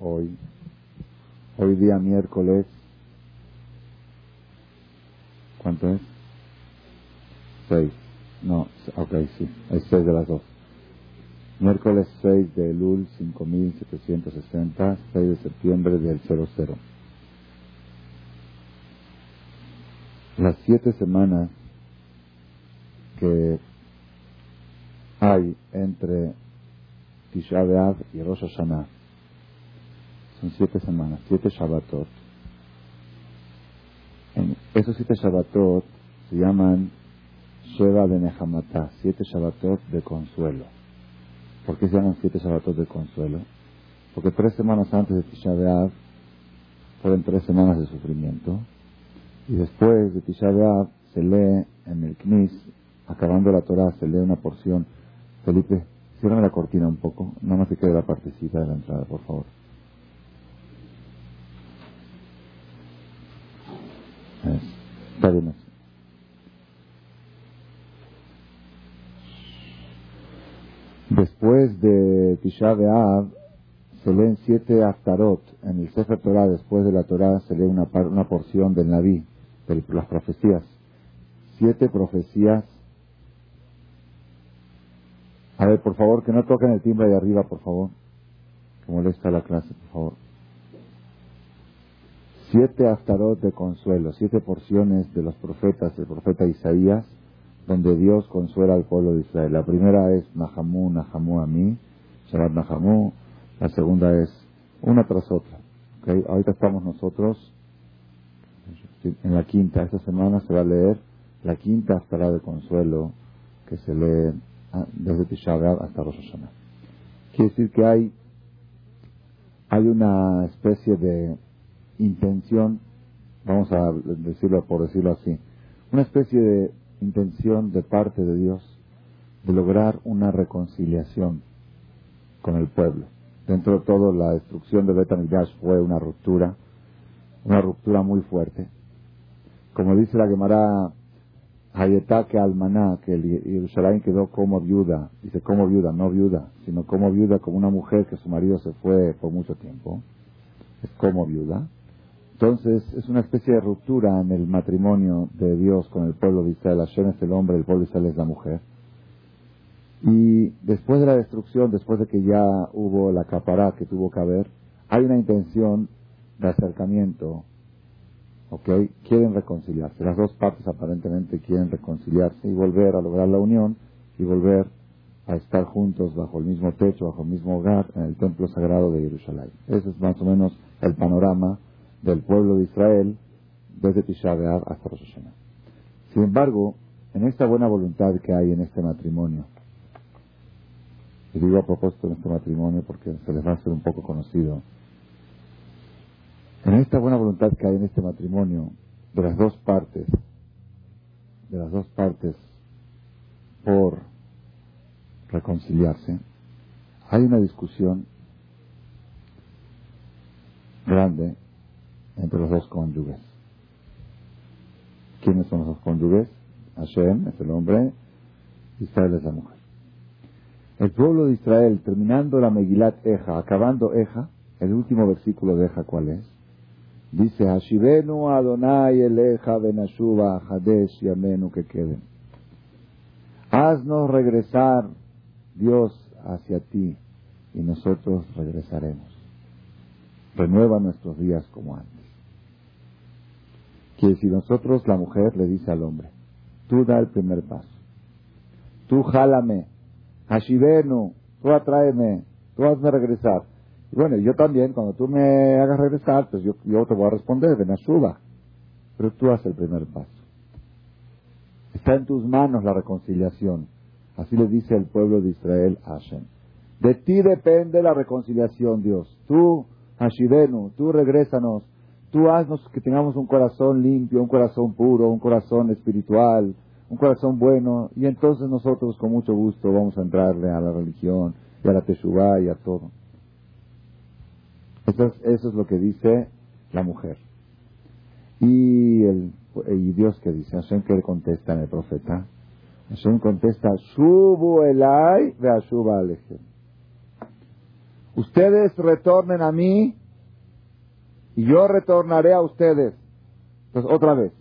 hoy. Hoy día miércoles. ¿Cuánto es? Seis. No, ok, sí. Es seis de las dos. Miércoles 6 de Elul 5760, 6 de septiembre del 00. Las siete semanas que hay entre Tisha y Rosh Hashanah son siete semanas, siete Shabbatot. En esos siete Shabbatot se llaman Sheva de Nehamatá, siete Shabbatot de consuelo. ¿Por qué se llaman siete Shabbatot de consuelo? Porque tres semanas antes de Tisha B'Av fueron tres semanas de sufrimiento. Y después de Tisha B'Av se lee en el Knis, acabando la Torah, se lee una porción. Felipe, cierra la cortina un poco, no más se quede la partecita de la entrada, por favor. Está bien Después de Tisha B'Av se leen siete Aftarot. En el Sefer Torah, después de la Torah, se lee una, una porción del Naví, de las profecías. Siete profecías. A ver, por favor, que no toquen el timbre de arriba, por favor. Que molesta la clase, por favor siete aftarot de consuelo, siete porciones de los profetas, del profeta Isaías, donde Dios consuela al pueblo de Israel. La primera es Nahamu, Nahamu a mí, Shabbat Nahamu. La segunda es una tras otra. ¿okay? Ahorita estamos nosotros en la quinta. Esta semana se va a leer la quinta aftará de consuelo que se lee ah, desde Tisha hasta Rosh Hashanah. Quiere decir que hay, hay una especie de intención, vamos a decirlo por decirlo así, una especie de intención de parte de Dios de lograr una reconciliación con el pueblo. Dentro de todo, la destrucción de Betamidash fue una ruptura, una ruptura muy fuerte. Como dice la Gemara Hayetake Almaná, que Yerushalayim quedó como viuda, dice como viuda, no viuda, sino como viuda, como una mujer que su marido se fue por mucho tiempo, es como viuda. Entonces es una especie de ruptura en el matrimonio de Dios con el pueblo de Israel. Hashem es el hombre, el pueblo de Israel es la mujer. Y después de la destrucción, después de que ya hubo la capará que tuvo que haber, hay una intención de acercamiento. ¿Ok? Quieren reconciliarse. Las dos partes aparentemente quieren reconciliarse y volver a lograr la unión y volver a estar juntos bajo el mismo techo, bajo el mismo hogar, en el templo sagrado de Jerusalén. Ese es más o menos el panorama del pueblo de Israel desde Tisha B'Av hasta Rosh. Sin embargo, en esta buena voluntad que hay en este matrimonio, y digo a propósito en este matrimonio porque se les va a hacer un poco conocido, en esta buena voluntad que hay en este matrimonio, de las dos partes, de las dos partes por reconciliarse, hay una discusión grande entre los dos cónyuges. ¿Quiénes son los dos cónyuges? Hashem es el hombre, Israel es la mujer. El pueblo de Israel, terminando la Megilat Eja, acabando Eja, el último versículo de Eja, ¿cuál es? Dice, Hashivenu Adonai Eleja Benashuba Hadesh Yamenu que queden. Haznos regresar, Dios, hacia ti, y nosotros regresaremos. Renueva nuestros días como antes que si nosotros, la mujer le dice al hombre, tú da el primer paso, tú jálame, hashivenu, tú atráeme, tú hazme regresar. Y bueno, yo también, cuando tú me hagas regresar, pues yo, yo te voy a responder, ven a suba. Pero tú haz el primer paso. Está en tus manos la reconciliación. Así le dice el pueblo de Israel a Hashem. De ti depende la reconciliación, Dios. Tú, Hashivenu, tú regrésanos Tú haznos que tengamos un corazón limpio, un corazón puro, un corazón espiritual, un corazón bueno, y entonces nosotros con mucho gusto vamos a entrarle a la religión y a la Teshuvah y a todo. Eso es, eso es lo que dice la mujer. Y, el, Dios que dice, Hashem que le contesta en el profeta, Hashem contesta, Shubu elai ve. Ustedes retornen a mí y yo retornaré a ustedes. Entonces, otra vez.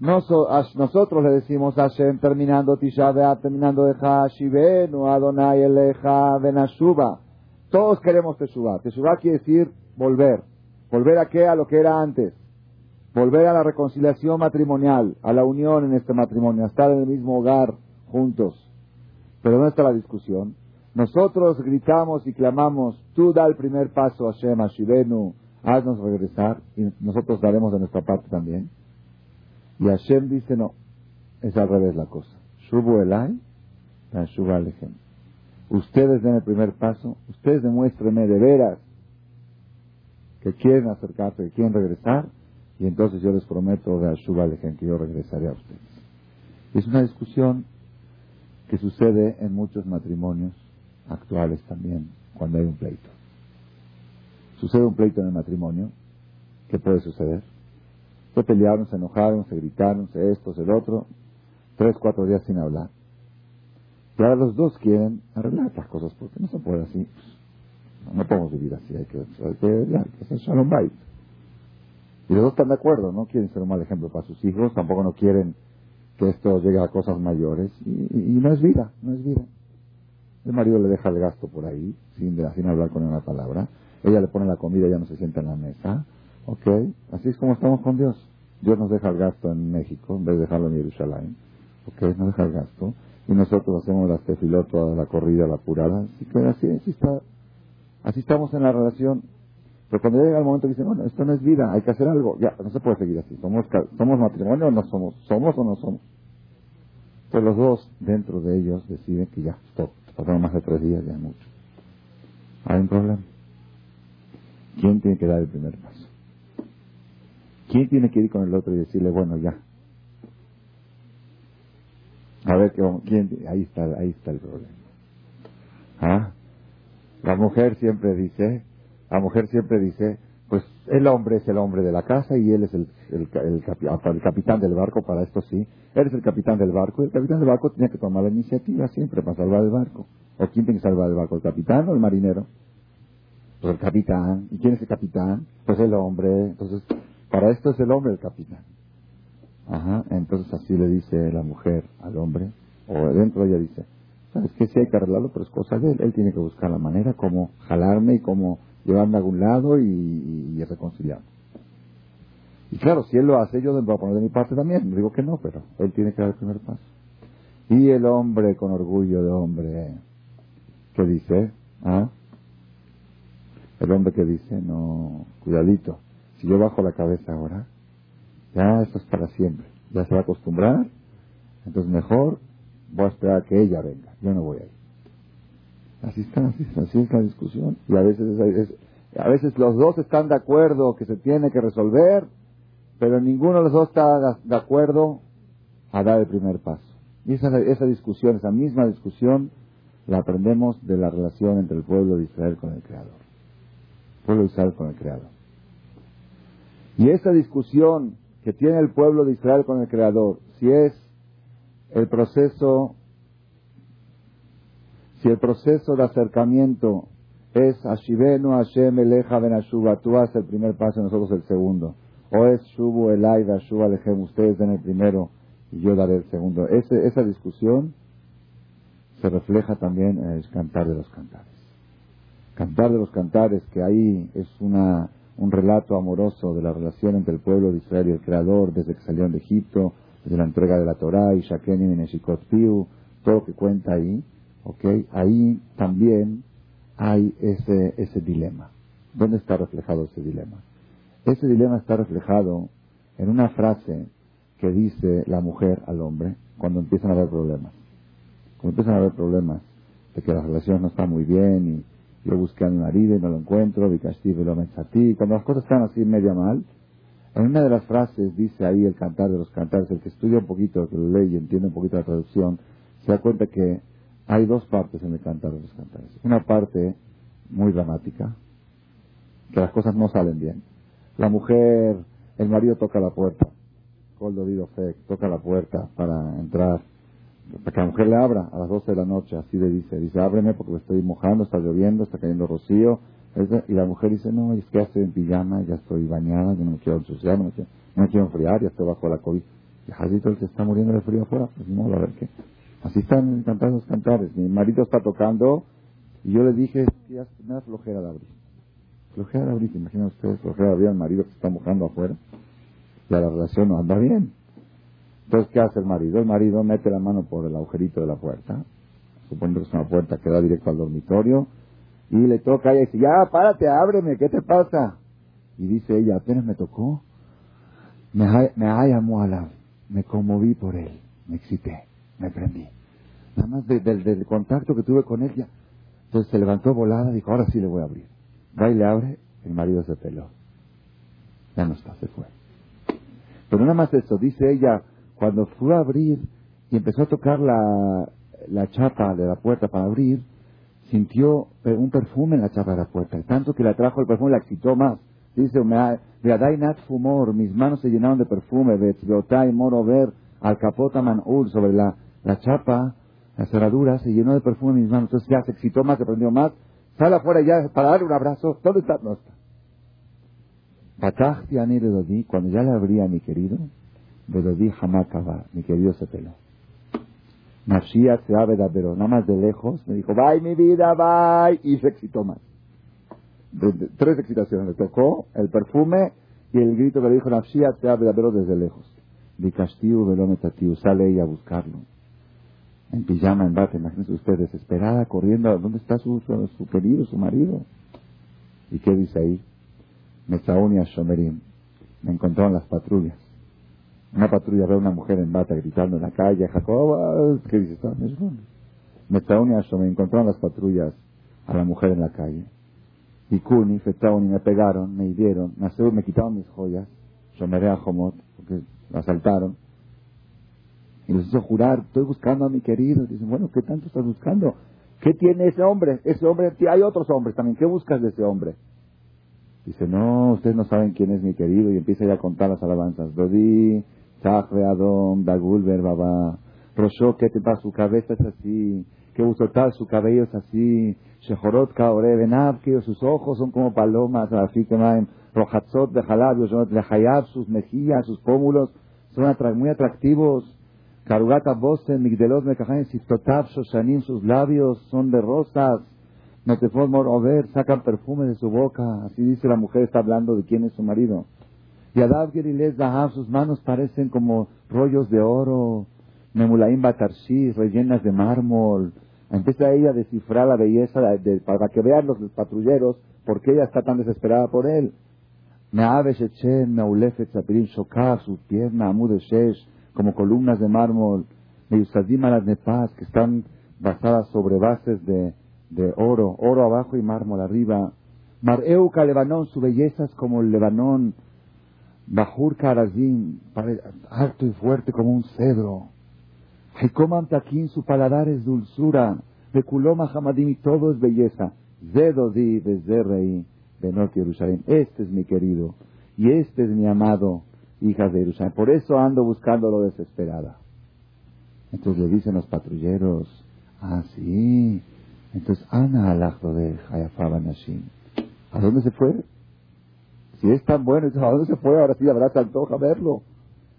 nosotros le decimos a Hashem terminando Tisha terminando de Hashivenu, Adonai Eleja, Benashuba. Todos queremos Teshuvah. Teshuvah quiere decir volver. ¿Volver a qué? A lo que era antes. Volver a la reconciliación matrimonial, a la unión en este matrimonio, a estar en el mismo hogar juntos. Pero ¿dónde está la discusión? Nosotros gritamos y clamamos, tú da el primer paso, Hashem, Ashivenu, haznos regresar y nosotros daremos de nuestra parte también. Y Hashem dice, no, es al revés la cosa. Shubu elai, shuba alejem. Ustedes den el primer paso, ustedes demuéstrenme de veras que quieren acercarse, que quieren regresar, y entonces yo les prometo de Ashuba alejem que yo regresaré a ustedes. Es una discusión que sucede en muchos matrimonios actuales también, cuando hay un pleito. Sucede un pleito en el matrimonio, ¿qué puede suceder? Se pelearon, se enojaron, se gritaron, se esto, se el otro, tres, cuatro días sin hablar. Y ahora los dos quieren arreglar estas cosas, porque no se puede así. No, podemos vivir así, hay que, hay que, hacer shalom bait. Y los dos están de acuerdo, no quieren ser un mal ejemplo para sus hijos, tampoco no quieren que esto llegue a cosas mayores, y, y no es vida, no es vida. El marido le deja el gasto por ahí, sin, sin hablar con una palabra. Ella le pone la comida, ya no se sienta en la mesa. ¿Ok? Así es como estamos con Dios. Dios nos deja el gasto en México en vez de dejarlo en Jerusalén. ¿Ok? Nos deja el gasto. Y nosotros hacemos las tefilot, toda la corrida, la apurada. Así que así, así, está, así estamos en la relación. Pero cuando llega el momento que dicen, bueno, esto no es vida, hay que hacer algo. Ya, no se puede seguir así. ¿Somos, somos matrimonio o no somos? ¿Somos o no somos? Pues los dos, dentro de ellos, deciden que ya, stop. Pasaron más de tres días, ya mucho. Hay un problema. ¿Quién tiene que dar el primer paso? ¿Quién tiene que ir con el otro y decirle, bueno, ya? A ver, ¿quién? Ahí está, ahí está el problema. ¿Ah? La mujer siempre dice, la mujer siempre dice, pues el hombre es el hombre de la casa y él es el, el, el, capitán del barco, para esto sí. Él es el capitán del barco y el capitán del barco tiene que tomar la iniciativa siempre para salvar el barco. ¿O quién tiene que salvar el barco? ¿El capitán o el marinero? Pues el capitán. ¿Y quién es el capitán? Pues el hombre. Entonces, para esto es el hombre el capitán. Ajá. Entonces así le dice la mujer al hombre, o dentro ella dice, ¿sabes qué? Sí hay que arreglarlo, pero es cosa de él. Él tiene que buscar la manera como jalarme y como llevarme a algún lado y, y, reconciliarme. Y claro, si él lo hace, yo voy a poner de mi parte también. Digo que no, pero él tiene que dar el primer paso. Y el hombre con orgullo de hombre, ¿qué dice? ¿Ah? El hombre que dice, no, cuidadito, si yo bajo la cabeza ahora, ya esto es para siempre, ya se va a acostumbrar, entonces mejor voy a esperar a que ella venga, yo no voy a ir. Así está, así, así es la discusión. Y a veces, a veces los dos están de acuerdo que se tiene que resolver, pero ninguno de los dos está de acuerdo a dar el primer paso. Y esa, esa discusión, esa misma discusión, la aprendemos de la relación entre el pueblo de Israel con el Creador. Pueblo de Israel con el Creador. Y esa discusión que tiene el pueblo de Israel con el Creador, si es el proceso si el proceso de acercamiento es Ashivenu Hashem Eleja Ben Ashuba, tú haces el primer paso y nosotros el segundo. O es Shubu Elai Ashuba Alejem, ustedes den el primero y yo daré el segundo. esa discusión se refleja también en el cantar de los cantares. Cantar de los cantares, que ahí es una, un relato amoroso de la relación entre el pueblo de Israel y el Creador desde que salieron de Egipto, desde la entrega de la Torah y Shakenim y Neshikot todo lo que cuenta ahí ¿ok? Ahí también hay ese, ese dilema. ¿Dónde está reflejado ese dilema? Ese dilema está reflejado en una frase que dice la mujer al hombre cuando empiezan a haber problemas. Cuando empiezan a haber problemas de que la relación no está muy bien y yo busqué a mi y no lo encuentro, y lo ti. Cuando las cosas están así media mal, en una de las frases dice ahí el cantar de los cantares, el que estudia un poquito, que lo lee y entiende un poquito la traducción, se da cuenta que hay dos partes en el cantar de los cantares. Una parte muy dramática, que las cosas no salen bien. La mujer, el marido toca la puerta, Coldo Fe, toca la puerta para entrar para que la mujer le abra a las 12 de la noche, así le dice, dice, ábreme porque me estoy mojando, está lloviendo, está cayendo rocío, y la mujer dice, no, es que ya estoy en pijama, ya estoy bañada, yo no me quiero ensuciar, no me quiero, no me quiero enfriar, ya estoy bajo la COVID. Y Jadito el que está muriendo de frío afuera, pues no, a ver qué. Así están cantando los cantares. Mi marido está tocando y yo le dije, ya me flojera de abrir. Flojera de abrir, imaginen ustedes, flojera de abrir al marido que se está mojando afuera. Ya la relación no anda bien. Entonces, ¿qué hace el marido? El marido mete la mano por el agujerito de la puerta, suponiendo que es una puerta que da directo al dormitorio, y le toca ella y dice, ya, párate, ábreme, ¿qué te pasa? Y dice ella, apenas me tocó, me, me a la, me conmoví por él, me excité, me prendí. Nada más del contacto que tuve con él, ya. Entonces se levantó volada, dijo, ahora sí le voy a abrir. Va y le abre, el marido se peló. Ya no está, se fue. Pero nada más eso, dice ella, cuando fue a abrir y empezó a tocar la, la chapa de la puerta para abrir, sintió un perfume en la chapa de la puerta. Tanto que le atrajo el perfume, la excitó más. Dice, nat fumor, mis manos se llenaron de perfume, y moro ver al capota manul sobre la, la chapa, la cerradura, se llenó de perfume mis manos. Entonces ya se excitó más, se prendió más. Sale afuera ya para darle un abrazo. ¿Dónde está? No está. Cuando ya le abría mi querido, Bedodí Hamakaba, mi querido se peló. Mashiach se pero nada más de lejos, me dijo, bye mi vida, bye, y se excitó más. tres excitaciones, le tocó el perfume y el grito que le dijo Mashiach se pero desde lejos. Di castigo velometatio, sale ella a buscarlo. En pijama, en bate, imagínense usted, desesperada, corriendo, ¿dónde está su, su, querido, su marido? ¿Y qué dice ahí? Mesauni a Shomerim. Me encontraron las patrullas. Una patrulla ve a una mujer en bata gritando en la calle, Jacob, ¿qué dices? Metzauni me encontraron las patrullas a la mujer en la calle. Y Kuni, Fetauni, me pegaron, me hirieron, me quitaron mis joyas, Shomeré a Jomot, porque asaltaron. Y les hizo jurar, estoy buscando a mi querido. Dicen, bueno, ¿qué tanto estás buscando? ¿Qué tiene ese hombre? Ese hombre, hay otros hombres también. ¿Qué buscas de ese hombre? Dice, no, ustedes no saben quién es mi querido. Y empieza ya a contar las alabanzas. Dodi, Adón, Dagulber, Baba. Rosho, ¿qué te pasa? Su cabeza es así. Que uso tal, su cabello es así. Shehorot Kaore que sus ojos son como palomas. Que Rojatzot de Jalabios, Lehayab, sus mejillas, sus pómulos son muy atractivos. Karugata Bosen, Migdelot Mekajan, Sistotab, Shoshanim, sus labios son de rosas. Metefot Morover, sacan perfume de su boca. Así dice la mujer, está hablando de quién es su marido. Y Adav Geriles Zahab, sus manos parecen como rollos de oro, Memulaim Batarshi, rellenas de mármol. Empieza ella a descifrar la belleza de, para que vean los patrulleros por qué ella está tan desesperada por él. Su pierna, Amud Shesh, como columnas de mármol. Meyusadim las Nepaz, que están basadas sobre bases de, de oro, oro abajo y mármol arriba. Mareuka Lebanón, su belleza es como el Lebanón, Bajur Karazim, alto y fuerte como un cedro. Haikomam Takin, su paladar es dulzura. Bekuloma Hamadim, y todo es belleza. Zedodi, Bezerrei, Benot Jerusalén. Este es mi querido. Y este es mi amado, hija de Jerusalén. Por eso ando buscándolo desesperada. Entonces le dicen los patrulleros, ah, sí. Entonces, Ana alajdo de Hayafaba Nashim. ¿A dónde se fue? Si es tan bueno, ¿a dónde se fue? Ahora sí habrá se antoja verlo.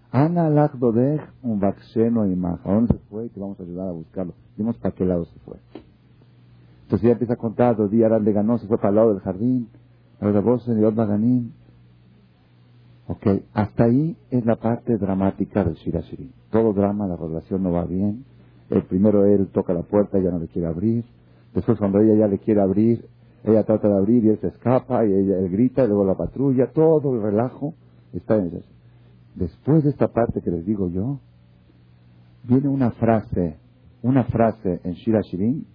Ana Lagdodej, un vacceno y más. ¿A dónde se fue? Que vamos a ayudar a buscarlo. Vimos para qué lado se fue. Entonces ya empieza a contar, dos días le ganó, se fue para el lado del jardín, a la voz de Baganín. Ok, hasta ahí es la parte dramática del Shirashirin. Todo drama, la relación no va bien. El primero él toca la puerta, ella no le quiere abrir. Después cuando ella ya le quiere abrir, ella trata de abrir y él se escapa y ella él grita y luego la patrulla, todo el relajo está en eso. Después de esta parte que les digo yo, viene una frase, una frase en Shira Shirin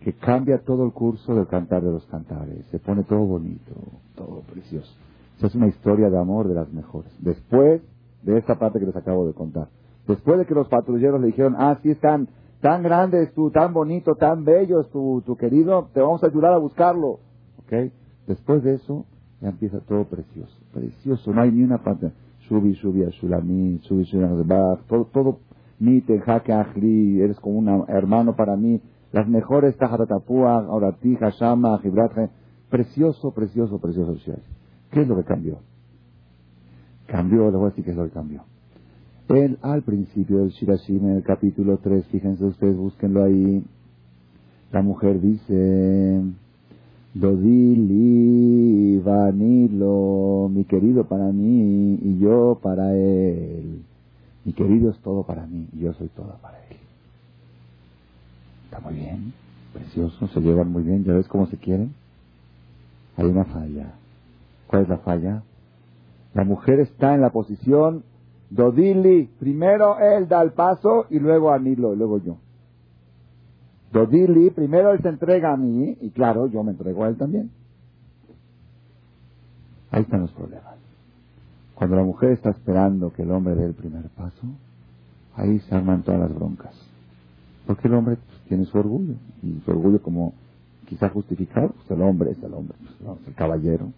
que cambia todo el curso del cantar de los cantares. Se pone todo bonito, todo precioso. Esa es una historia de amor de las mejores. Después de esta parte que les acabo de contar. Después de que los patrulleros le dijeron, ah, sí están tan grande es tu, tan bonito, tan bello es tu, querido, te vamos a ayudar a buscarlo. ¿Ok? Después de eso, ya empieza todo precioso. Precioso, no hay ni una parte. Shubi, shubi, a Shulami, shubi, shubi, todo, todo mi jaque ajli, eres como un hermano para mí, las mejores tajaratapúa, orati, hashama, jibrat, precioso, precioso, precioso ¿Qué es lo que cambió? Cambió, le voy a decir qué es lo que cambió. Él, al principio del Shirashim, en el capítulo 3, fíjense ustedes, búsquenlo ahí, la mujer dice, Dodili, Vanilo, mi querido para mí y yo para él. Mi querido es todo para mí y yo soy todo para él. Está muy bien, precioso, se llevan muy bien, ¿ya ves cómo se quieren? Hay una falla. ¿Cuál es la falla? La mujer está en la posición Dodili, primero él da el paso y luego Anilo, y luego yo. Dodili, primero él se entrega a mí y claro, yo me entrego a él también. Ahí están los problemas. Cuando la mujer está esperando que el hombre dé el primer paso, ahí se arman todas las broncas. Porque el hombre pues, tiene su orgullo, y su orgullo como quizá justificado, pues el hombre es el hombre, pues, el caballero.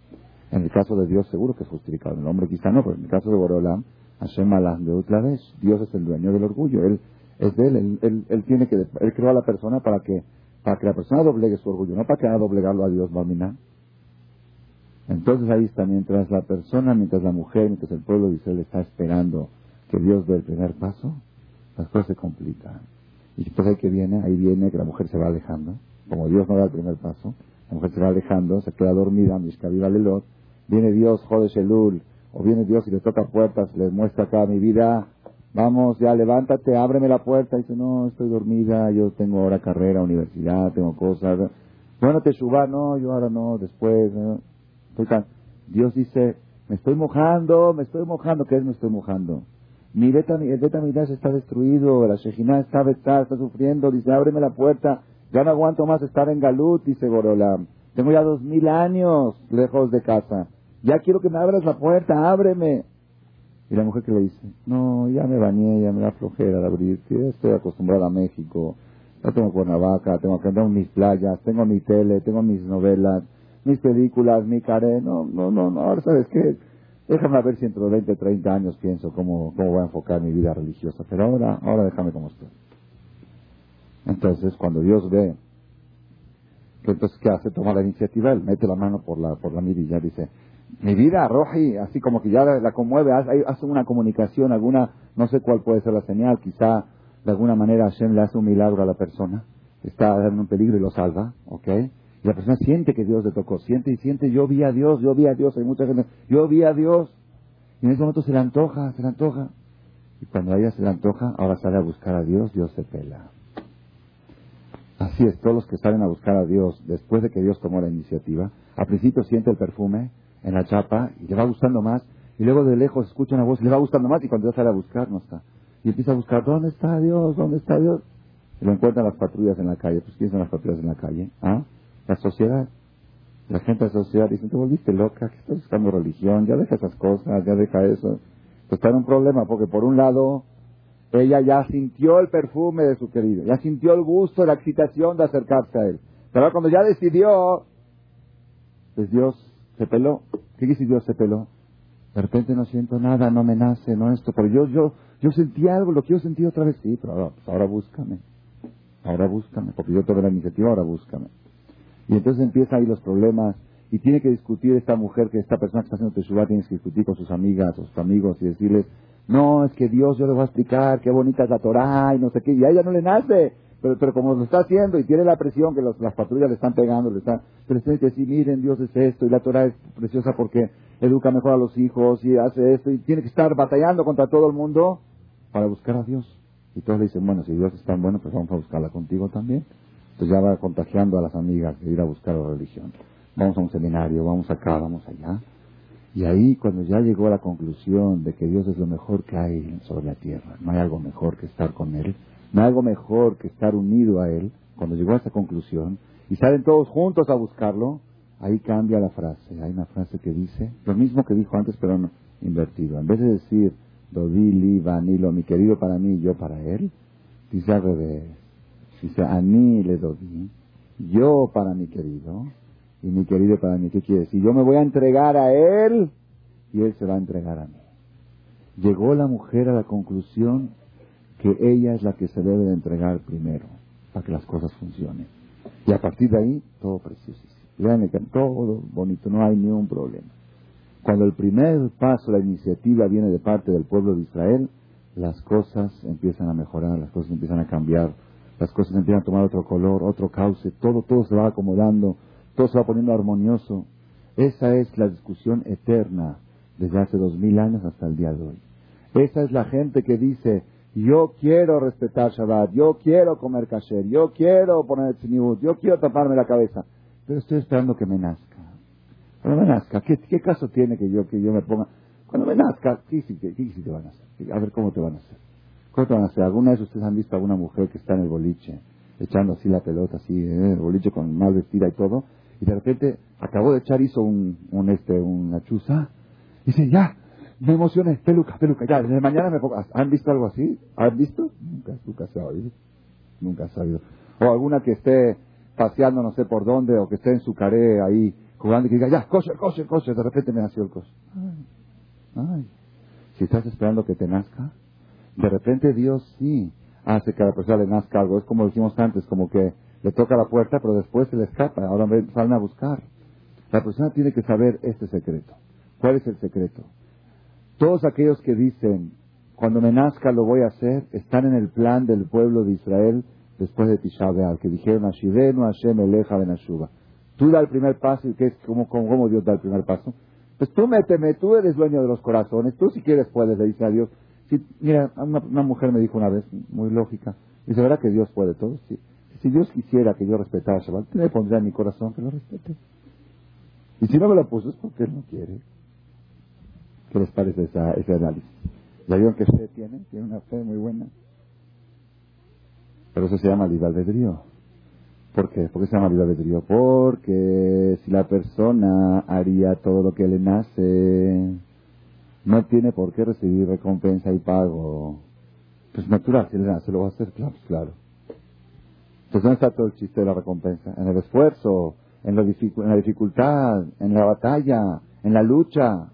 En el caso de Dios seguro que es justificado, el hombre quizá no, pero en el caso de Borolam, Hashem de otra vez, Dios es el dueño del orgullo, él es de él, él, tiene que, él creó a la persona para que, para que la persona doblegue su orgullo, no para que haga doblegarlo a Dios, Mamina. Entonces ahí está, mientras la persona, mientras la mujer, mientras el pueblo de Israel está esperando que Dios dé el primer paso, las cosas se complican. Y después ahí que viene, ahí viene que la mujer se va alejando, como Dios no da el primer paso, la mujer se va alejando, se queda dormida, Mishkaviva Lelot, viene Dios, Jode Shelul, o viene Dios y le toca puertas, le muestra acá mi vida, vamos, ya levántate, ábreme la puerta. Y dice, no, estoy dormida, yo tengo ahora carrera, universidad, tengo cosas. Bueno, te suba, no, yo ahora no, después. Dios dice, me estoy mojando, me estoy mojando. ¿Qué es me estoy mojando? Mi beta, el beta está destruido, la Shejina está está, está sufriendo. Dice, ábreme la puerta, ya no aguanto más estar en Galut, dice Borolam. Tengo ya dos mil años lejos de casa. Ya quiero que me abras la puerta, ábreme. Y la mujer que le dice, no, ya me bañé, ya me da flojera de abrir, ya estoy acostumbrada a México, ya tengo Cuernavaca, tengo que mis playas, tengo mi tele, tengo mis novelas, mis películas, mi caré, no, no, no, no, ahora sabes qué, déjame ver si entre 20, 30 años pienso cómo, cómo voy a enfocar mi vida religiosa, pero ahora, ahora déjame como estoy. Entonces, cuando Dios ve entonces, ¿qué hace? Toma la iniciativa, él mete la mano por la, por la mirilla, dice, mi vida, Roji, así como que ya la, conmueve, hace, una comunicación, alguna, no sé cuál puede ser la señal, quizá de alguna manera Hashem le hace un milagro a la persona, está en un peligro y lo salva, ¿ok? Y la persona siente que Dios le tocó, siente y siente, yo vi a Dios, yo vi a Dios, hay mucha gente, yo vi a Dios, y en ese momento se le antoja, se le antoja, y cuando a ella se le antoja, ahora sale a buscar a Dios, Dios se pela. Así es, todos los que salen a buscar a Dios después de que Dios tomó la iniciativa, al principio siente el perfume, en la chapa y le va gustando más y luego de lejos escucha una voz y le va gustando más y cuando ya sale a buscar no está. Y empieza a buscar, ¿dónde está Dios? ¿Dónde está Dios? Y lo encuentran las patrullas en la calle. Pues ¿quiénes son las patrullas en la calle? ¿Ah? La sociedad. La gente de la sociedad dice, te volviste loca, que estás buscando religión, ya deja esas cosas, ya deja eso. Pues está en un problema porque por un lado ella ya sintió el perfume de su querido, ya sintió el gusto, la excitación de acercarse a él. Pero cuando ya decidió, pues Dios se peló. ¿Qué quiere Dios se peló? De repente no siento nada, no me nace, no esto, pero yo, yo, yo sentí algo, lo que yo sentí otra vez, sí, pero ahora, pues ahora búscame, ahora búscame, porque yo tomé la iniciativa, ahora búscame. Y entonces empiezan ahí los problemas, y tiene que discutir esta mujer, que esta persona que está haciendo Teshuvah, tiene que discutir con sus amigas sus amigos y decirles, no, es que Dios yo le voy a explicar qué bonita es la Torah y no sé qué, y a ella no le nace. Pero, pero como lo está haciendo y tiene la presión que las patrullas le están pegando, le están, pero tiene que decir, miren, Dios es esto y la Torah es preciosa porque educa mejor a los hijos y hace esto y tiene que estar batallando contra todo el mundo para buscar a Dios. Y todos le dicen, bueno, si Dios es tan bueno, pues vamos a buscarla contigo también. Entonces ya va contagiando a las amigas de ir a buscar la religión. Vamos a un seminario, vamos acá, vamos allá. Y ahí cuando ya llegó a la conclusión de que Dios es lo mejor que hay sobre la tierra, no hay algo mejor que estar con Él, no hay algo mejor que estar unido a Él, cuando llegó a esa conclusión, y salen todos juntos a buscarlo, ahí cambia la frase. Hay una frase que dice, lo mismo que dijo antes, pero invertido. En vez de decir, Dodili, Vanilo, mi querido para mí yo para él, dice al revés. Dice, a le doy, yo para mi querido, y mi querido para mí. ¿Qué quiere decir? Yo me voy a entregar a él, y él se va a entregar a mí. Llegó la mujer a la conclusión que ella es la que se debe de entregar primero para que las cosas funcionen. Y a partir de ahí, todo precioso. Vean que todo bonito, no hay ni un problema. Cuando el primer paso, la iniciativa viene de parte del pueblo de Israel, las cosas empiezan a mejorar, las cosas empiezan a cambiar, las cosas empiezan a tomar otro color, otro cauce, todo, todo se va acomodando, todo se va poniendo armonioso. Esa es la discusión eterna desde hace dos mil años hasta el día de hoy. Esa es la gente que dice, yo quiero respetar Shabbat, yo quiero comer kasher, yo quiero poner tzniut, yo quiero taparme la cabeza, pero estoy esperando que me nazca. Cuando me nazca, ¿qué, caso tiene que yo, que yo me ponga? Cuando me nazca, ¿qué, sí te van a hacer? A ver cómo te van a hacer. ¿Cómo te van a hacer? ¿Alguna vez ustedes han visto a alguna mujer que está en el boliche, echando así la pelota, así, en ¿eh? el boliche con mal vestida y todo, y de repente acabó de echar, hizo un, un este, una chuza, y dice, ya, me emocioné, peluca, peluca, ya, desde mañana me pongo, ¿han visto algo así? ¿Han visto? Nunca, nunca se ha oído. Nunca ha oído. O alguna que esté paseando no sé por dónde, o que esté en su caré ahí jugando y que diga, ya, coche, coche, coche, de repente me nació el coche. Ay, ay. Si estás esperando que te nazca, de repente Dios sí hace que a la persona le nazca algo. Es como dijimos antes, como que le toca la puerta, pero después se le escapa. Ahora salen a buscar. La persona tiene que saber este secreto. ¿Cuál es el secreto? Todos aquellos que dicen, cuando me nazca lo voy a hacer, están en el plan del pueblo de Israel después de Tisha que dijeron, Ashivenu Hashem Eleja Benashuba. Tú da el primer paso, y ¿qué es? ¿Cómo, cómo, Dios da el primer paso? Pues tú méteme, tú eres dueño de los corazones, tú si quieres puedes, le dice a Dios. Si, mira, una, mujer me dijo una vez, muy lógica, dice, ¿verdad que Dios puede todo? Si Dios quisiera que yo respetara Shabbat, le pondría en mi corazón que lo respete. Y si no me lo puso es porque Él no quiere. ¿Qué les parece esa, ese análisis? ¿Ya vieron qué fe tiene? Tiene una fe muy buena. Pero eso se llama libre albedrío. ¿Por qué? ¿Por qué se llama libre albedrío? Porque si la persona haría todo lo que le nace, no tiene por qué recibir recompensa y pago. Pues natural, si le nace, lo va a hacer, claro, claro. Entonces, ¿dónde está todo el chiste de la recompensa? En el esfuerzo, en la, en la dificultad, en la batalla, en la lucha.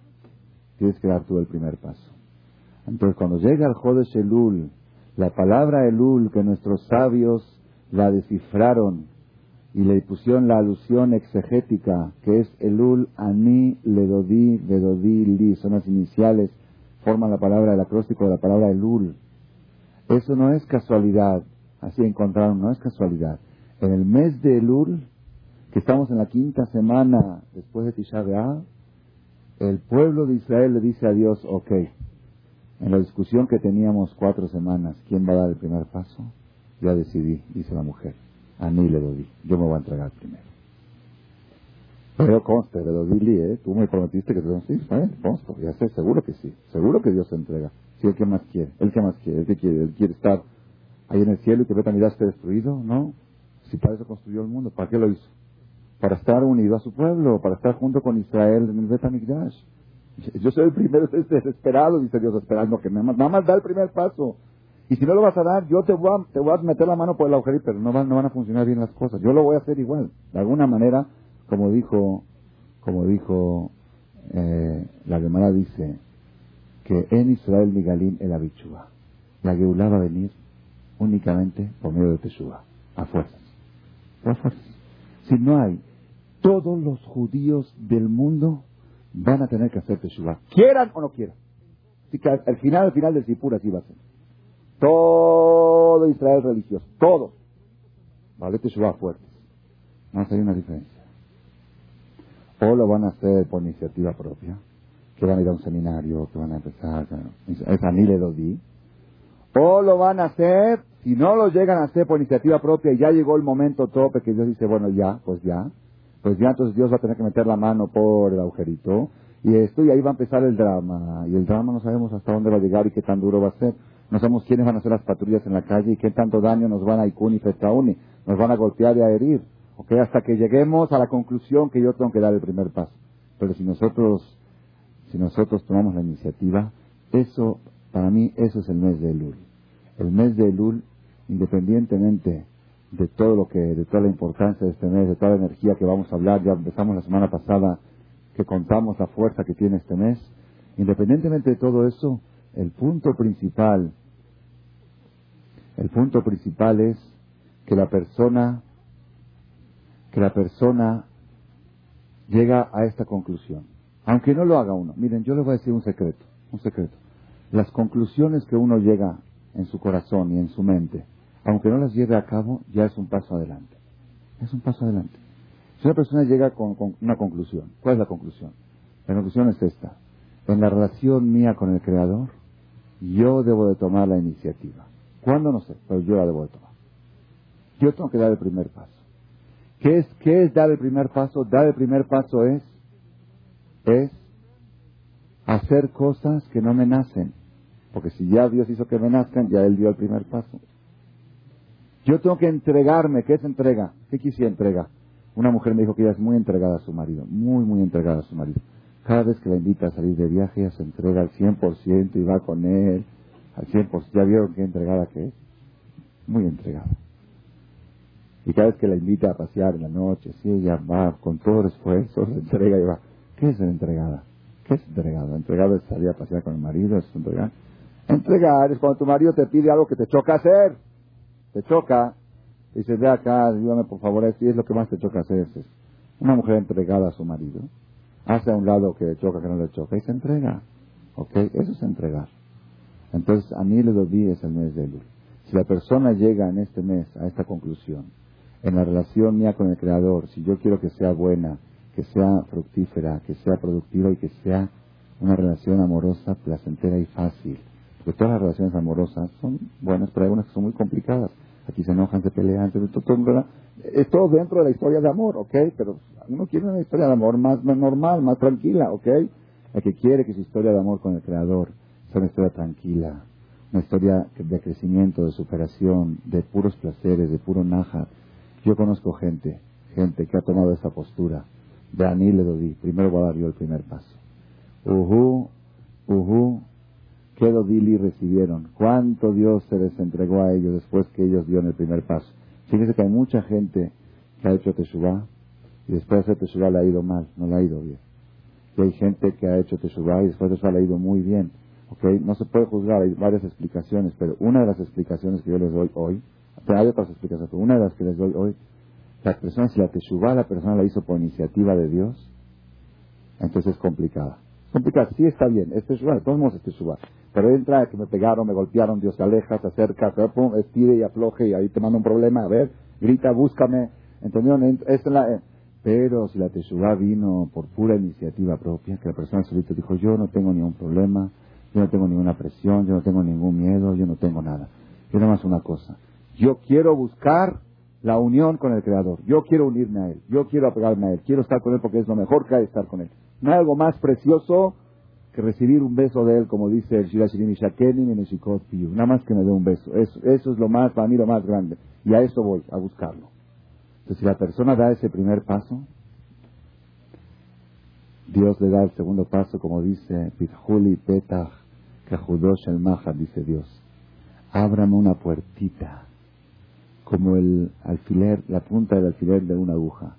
Tienes que dar tú el primer paso. Entonces, cuando llega el Jodesh Elul, la palabra Elul que nuestros sabios la descifraron y le pusieron la alusión exegética, que es Elul, Ani, Ledodí, Vedodí, Li, son las iniciales, forman la palabra, el acróstico de la palabra Elul. Eso no es casualidad, así encontraron, no es casualidad. En el mes de Elul, que estamos en la quinta semana después de Tisha B'Av, el pueblo de Israel le dice a Dios, ok, en la discusión que teníamos cuatro semanas, ¿quién va a dar el primer paso? Ya decidí, dice la mujer. A mí le doy, yo me voy a entregar primero. Pero conste, le doy, ¿eh? Tú me prometiste que te sí, está bien, consto, ya sé, seguro que sí, seguro que Dios se entrega. Sí, el que más quiere, el que más quiere, el que quiere, él quiere estar ahí en el cielo y que a esté destruido, ¿no? Si para eso construyó el mundo, ¿para qué lo hizo? Para estar unido a su pueblo, para estar junto con Israel en el Betamigdash. Yo soy el primero, estoy desesperado, dice Dios, esperando que nada más, nada más da el primer paso. Y si no lo vas a dar, yo te voy a, meter la mano por el agujerito, pero no van, no van a funcionar bien las cosas. Yo lo voy a hacer igual. De alguna manera, como dijo, como dijo eh, la Gemara dice, que en Israel Migalim el Abichua. La Geulah va a venir únicamente por medio de Teshuvah, a fuerzas. A fuerzas. Si no hay, todos los judíos del mundo van a tener que hacer Teshuvah, quieran o no quieran. Así que al final, al final del Sipur así va a ser. Todo Israel religioso, todo. Vale, Teshuvah fuertes. Vamos a una diferencia. O lo van a hacer por iniciativa propia, que van a ir a un seminario, que van a empezar, esa ni le lo. O lo van a hacer, si no lo llegan a hacer por iniciativa propia y ya llegó el momento tope que Dios dice, bueno, ya, pues ya, pues ya entonces Dios va a tener que meter la mano por el agujerito y esto y ahí va a empezar el drama. Y el drama no sabemos hasta dónde va a llegar y qué tan duro va a ser. No sabemos quiénes van a ser las patrullas en la calle y qué tanto daño nos van a Ikun y Fetauni nos van a golpear y a herir. ¿ok? hasta que lleguemos a la conclusión que yo tengo que dar el primer paso. Pero si nosotros si nosotros tomamos la iniciativa eso para mí eso es el mes de Elul el mes de Elul independientemente de todo lo que, de toda la importancia de este mes, de toda la energía que vamos a hablar. Ya empezamos la semana pasada que contamos la fuerza que tiene este mes. Independientemente de todo eso, el punto principal El punto principal es que la persona, que la persona llega a esta conclusión. Aunque no lo haga uno. Miren, yo les voy a decir un secreto, un secreto. Las conclusiones que uno llega en su corazón y en su mente, aunque no las lleve a cabo, ya es un paso adelante. Es un paso adelante. Si una persona llega con, una conclusión, ¿cuál es la conclusión? La conclusión es esta. En la relación mía con el Creador, yo debo de tomar la iniciativa. ¿Cuándo? No sé, pero yo la debo de tomar. Yo tengo que dar el primer paso. ¿Qué es, qué es dar el primer paso? Dar el primer paso es, es hacer cosas que no me nacen. Porque si ya Dios hizo que me nazcan, ya Él dio el primer paso. Yo tengo que entregarme. ¿Qué es entrega? ¿Qué quisiera entrega? Una mujer me dijo que ella es muy entregada a su marido, muy, muy entregada a su marido. Cada vez que la invita a salir de viaje, ella se entrega al 100% y va con él al 100%. ¿Ya vieron qué entregada que es? Muy entregada. Y cada vez que la invita a pasear en la noche, sí, ella va con todo el esfuerzo, se entrega y va. ¿Qué es entregada? ¿Qué es entregada? Entregada es salir a pasear con el marido, es entregar. Entregar es cuando tu marido te pide algo que te choca hacer. Te choca. Dice, ve acá, ayúdame por favor, esto es lo que más te choca hacer. Es una mujer entregada a su marido. Hace a un lado que le choca, que no le choca, y se entrega. ¿Ok? Eso es entregar. Entonces, a mí le doy es el mes de Elul. Si la persona llega en este mes a esta conclusión, en la relación mía con el Creador, si yo quiero que sea buena, que sea fructífera, que sea productiva y que sea una relación amorosa, placentera y fácil. Porque todas las relaciones amorosas son buenas, pero hay unas que son muy complicadas. Aquí se enojan, se pelean, todo, es todo dentro de la historia de amor, ¿ok? Pero uno quiere una historia de amor más, normal, más tranquila, ¿ok? El que quiere que su historia de amor con el Creador sea una historia tranquila, una historia de crecimiento, de superación, de puros placeres, de puro naja. Yo conozco gente, gente que ha tomado esa postura. De Aní le doy, primero voy a dar yo el primer paso. Uhu, uhu, qué dodili recibieron, cuánto Dios se les entregó a ellos después que ellos dieron el primer paso. Fíjese que hay mucha gente que ha hecho Teshuvah y después de hacer Teshuvah le ha ido mal, no le ha ido bien. Y hay gente que ha hecho Teshuvah y después de Teshuvah le ha ido muy bien. ¿Okay? No se puede juzgar, hay varias explicaciones, pero una de las explicaciones que yo les doy hoy, hay otras explicaciones, pero una de las que les doy hoy, la persona, si la Teshuvah la persona la hizo por iniciativa de Dios, entonces es complicada. Complicada, sí está bien, es Teshuvah, todos modos es Teshuvah. Pero entra que me pegaron, me golpearon, Dios se aleja, se acerca, pum, estire y afloje y ahí te manda un problema, a ver, grita, búscame, ¿entendieron? Es la, eh, pero si la Teshuvah vino por pura iniciativa propia, que la persona solita dijo, yo no tengo ningún problema, yo no tengo ninguna presión, yo no tengo ningún miedo, yo no tengo nada. Yo nada más una cosa, yo quiero buscar la unión con el Creador, yo quiero unirme a Él, yo quiero apegarme a Él, quiero estar con Él porque es lo mejor que hay estar con Él. No hay algo más precioso que recibir un beso de Él, como dice el Shirashirim Shakeni Nada más que me dé un beso. Eso, es lo más, para mí lo más grande. Y a eso voy, a buscarlo. Entonces, si la persona da ese primer paso, Dios le da el segundo paso, como dice Pitjuli Petach Kajudosh el Maha, dice Dios. Ábrame una puertita, como el alfiler, la punta del alfiler de una aguja.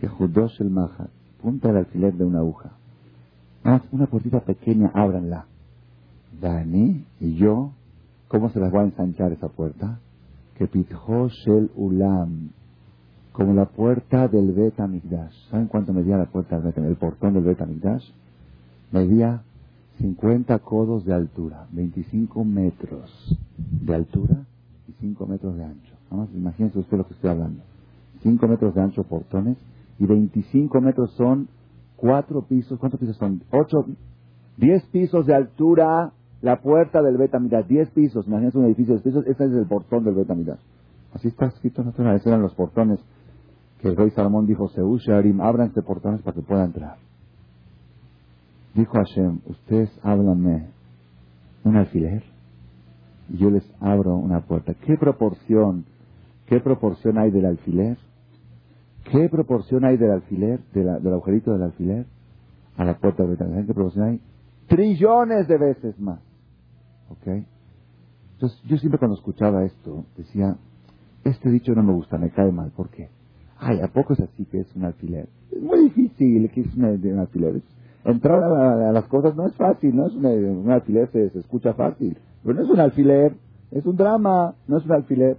Kajudosh el Maha, punta del alfiler de una aguja. Más una puertita pequeña, ábranla. Dani y yo, ¿cómo se las va a ensanchar esa puerta? que el Ulam, como la puerta del Bet ¿Saben cuánto medía la puerta del Bet El portón del Bet Medía 50 codos de altura, 25 metros de altura y 5 metros de ancho. Vamos, imagínense usted lo que estoy hablando. 5 metros de ancho portones y 25 metros son 4 pisos. ¿Cuántos pisos son? 8, 10 pisos de altura la puerta del Betamidash, 10 pisos, imagínense un edificio de 10 pisos, ese es el portón del Betamidash. Así está escrito en la esos eran los portones que el rey Salomón dijo, Seusharim, abran este portones para que pueda entrar. Dijo Hashem, ustedes háblanme un alfiler y yo les abro una puerta. ¿Qué proporción, qué proporción hay del alfiler? ¿Qué proporción hay del alfiler, del agujerito del alfiler a la puerta del Betamidash? ¿Qué proporción hay? Trillones de veces más. ¿Ok? Entonces, yo siempre cuando escuchaba esto, decía, este dicho no me gusta, me cae mal. ¿Por qué? Ay, ¿a poco es así que es un alfiler? Es muy difícil que es un alfiler. Entrar a, las cosas no es fácil, no es un, alfiler, se, escucha fácil. Pero no es un alfiler, Es un drama, no es un alfiler.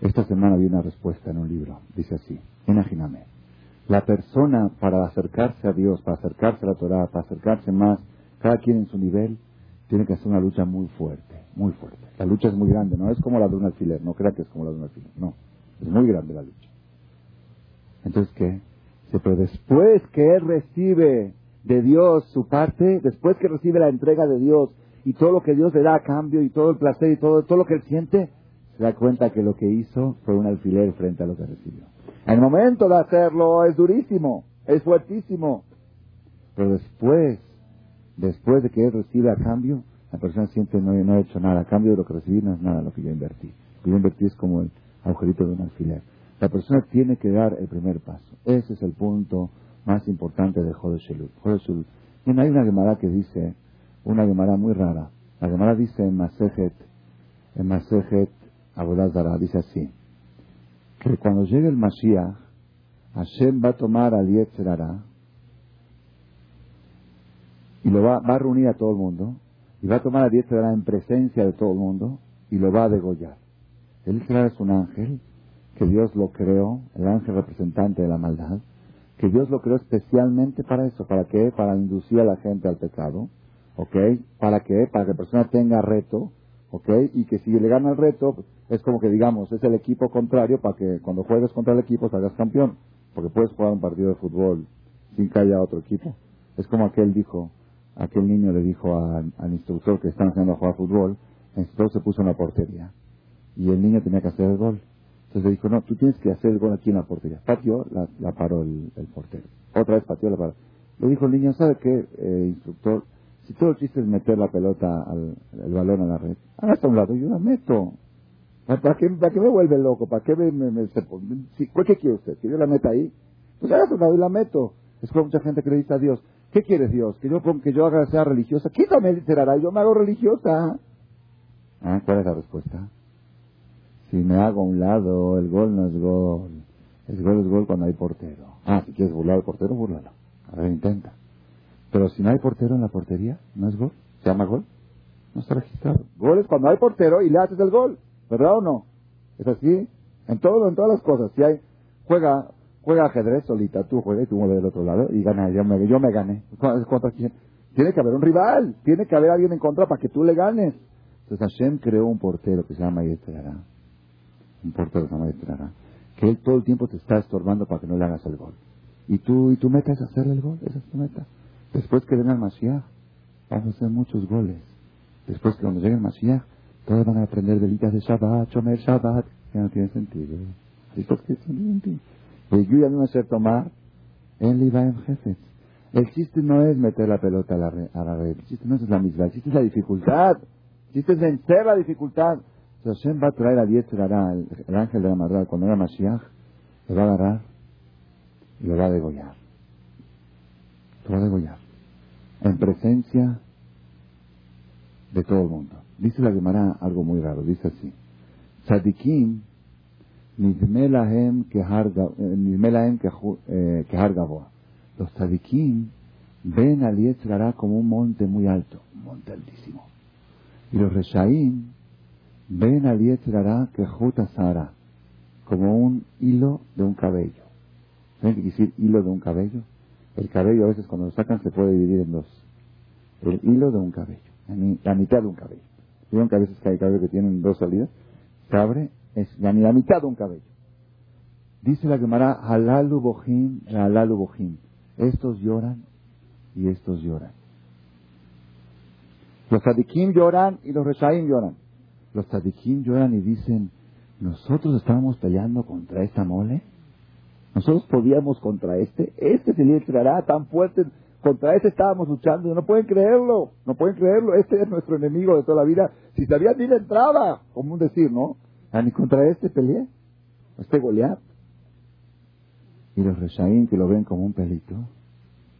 Esta semana vi una respuesta en un libro. Dice así, imagíname. La persona para acercarse a Dios, para acercarse a la Torah, para acercarse más, cada quien en su nivel, tiene que hacer una lucha muy fuerte, muy fuerte. La lucha es muy grande, no es como la de un alfiler, no crea que es como la de un alfiler, no. Es muy grande la lucha. Entonces, ¿qué? Pero después que él recibe de Dios su parte, después que recibe la entrega de Dios y todo lo que Dios le da a cambio y todo el placer y todo, todo lo que él siente, se da cuenta que lo que hizo fue un alfiler frente a lo que recibió. El momento de hacerlo es durísimo, es fuertísimo. Pero después, después de que él recibe a cambio, la persona siente no, no he hecho nada. A cambio de lo que recibí no es nada lo que yo invertí. Lo que yo invertí es como el agujerito de un alfiler. La persona tiene que dar el primer paso. Ese es el punto más importante de Jodeshelut. Bien, hay una Gemara que dice, una Gemara muy rara. La Gemara dice en Masejet, en Masejet Abodazara, dice así, que cuando llegue el Mashiach, Hashem va a tomar al Yetzerara y lo va, va, a reunir a todo el mundo y va a tomar al Yetzerara en presencia de todo el mundo y lo va a degollar. El Yetzerara es un ángel que Dios lo creó, el ángel representante de la maldad, que Dios lo creó especialmente para eso, ¿para qué? Para inducir a la gente al pecado, ¿ok? ¿Para qué? Para que la persona tenga reto, ¿ok? Y que si le gana el reto, es como que digamos, es el equipo contrario para que cuando juegues contra el equipo salgas campeón, porque puedes jugar un partido de fútbol sin que haya otro equipo. Es como aquel dijo, aquel niño le dijo al instructor que están haciendo a jugar fútbol, el instructor se puso en la portería y el niño tenía que hacer el gol. Entonces le dijo, no, tú tienes que hacer el gol aquí en la portería. Patio, la, paró el, portero. Otra vez pateó, la paró. Le dijo el niño, ¿sabe qué, eh, instructor? Si todo el chiste es meter la pelota, al, el balón a la red, hágase a un lado, yo la meto. ¿Para qué, para qué me vuelve loco? ¿Para qué me, me, ¿Qué quiere usted? ¿Que yo la meta ahí? Pues hágase un lado y la meto. Es como mucha gente que le dice a Dios, ¿qué quiere Dios? ¿Que yo, que yo haga sea religiosa? Quítame el y yo me hago religiosa. ¿Ah? ¿Cuál es la respuesta? Si me hago a un lado, el gol no es gol. El gol es gol cuando hay portero. Ah, si quieres burlar al portero, búrlalo. A ver, intenta. Pero si no hay portero en la portería, ¿no es gol? ¿Se llama gol? No está registrado. Gol es cuando hay portero y le haces el gol. ¿Verdad o no? ¿Es así? En todo, en todas las cosas. Si hay, juega, juega ajedrez solita, tú juegas y tú mueves del otro lado y gana, yo me, yo me gané. ¿Contra quién? Tiene que haber un rival, tiene que haber alguien en contra para que tú le ganes. Entonces Hashem creó un portero que se llama Yetzerara un portero que él todo el tiempo te está estorbando para que no le hagas el gol. Y tú, y tu meta es hacerle el gol, esa es tu meta. Después que venga el Mashiach, vas a hacer muchos goles. Después que cuando llegue el Mashiach, todos van a aprender delitas de Shabbat, Chomer Shabbat, que no tiene sentido. El yo ya no hacer tomar en en Jefes. El chiste no es meter la pelota a la, a la red, el chiste no es la misma, el chiste es la dificultad. El chiste es vencer la dificultad. Hashem va a traer a el, el ángel de la madrugada, cuando era Mashiach, lo va a agarrar y lo va a degollar. Lo va a degollar. En presencia de todo el mundo. Dice la Gemara algo muy raro, dice así. Tzadikim nizmelahem kehar eh, gaboa. Los tzadikim ven al Yetzirah como un monte muy alto, un monte altísimo. Y los reshaim Ven al Yetzirará que Sara, como un hilo de un cabello. ¿Saben qué decir hilo de un cabello? El cabello a veces cuando lo sacan se puede dividir en dos. El hilo de un cabello, la mitad de un cabello. Vieron que a veces hay cabello que tienen dos salidas, se abre, es la, mitad de un cabello. Dice la Gemara, halalu bohim, halalu bohim. Estos lloran y estos lloran. Los adikim lloran y los reshaim lloran los tzadikim lloran y dicen, nosotros estábamos peleando contra esta mole, nosotros podíamos contra este, este se le entrará tan fuerte, contra este estábamos luchando, no pueden creerlo, no pueden creerlo, este es nuestro enemigo de toda la vida, si sabía ni le entraba, como un decir, ¿no? Ah, ni contra este peleé, este Goliat. Y los reshaín que lo ven como un pelito,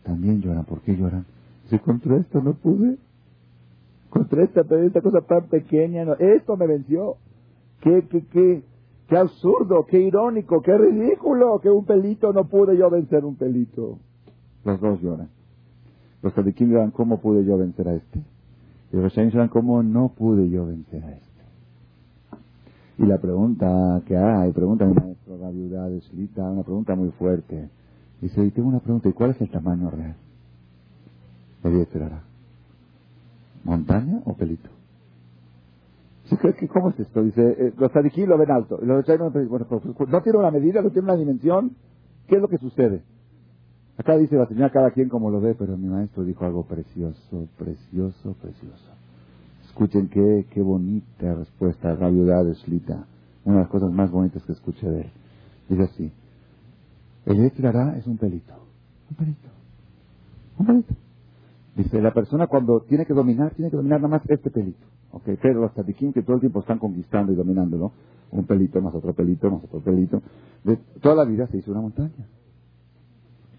también lloran, ¿por qué lloran? Si contra esto no pude, contra esta, esta cosa tan pequeña. esto me venció. Qué, qué, qué, qué absurdo, qué irónico, qué ridículo, que un pelito no pude yo vencer un pelito. Los dos lloran. Los sadiquim lloran, ¿cómo pude yo vencer a este? Y Rosh ¿cómo no pude yo vencer a este? Y la pregunta que hay, pregunta mi maestro la viuda de Slita, una pregunta muy fuerte. Dice, y tengo una pregunta, ¿y cuál es el tamaño real? Le esperará. ¿Montaña o pelito? ¿Cómo es esto? Dice, eh, los tadiquí lo ven alto. Los bueno, pues, no tiene una medida, no tiene una dimensión. ¿Qué es lo que sucede? Acá dice la señora cada quien como lo ve, pero mi maestro dijo algo precioso, precioso, precioso. Escuchen qué, qué bonita respuesta viuda de Shlita. Una de las cosas más bonitas que escuché de él. Dice así, el Etrará es un pelito. Un pelito. Un pelito. Dice, la persona cuando tiene que dominar, tiene que dominar nada más este pelito. Okay, pero los tatiquín que todo el tiempo están conquistando y dominándolo, un pelito más otro pelito más otro pelito, de toda la vida se hizo una montaña.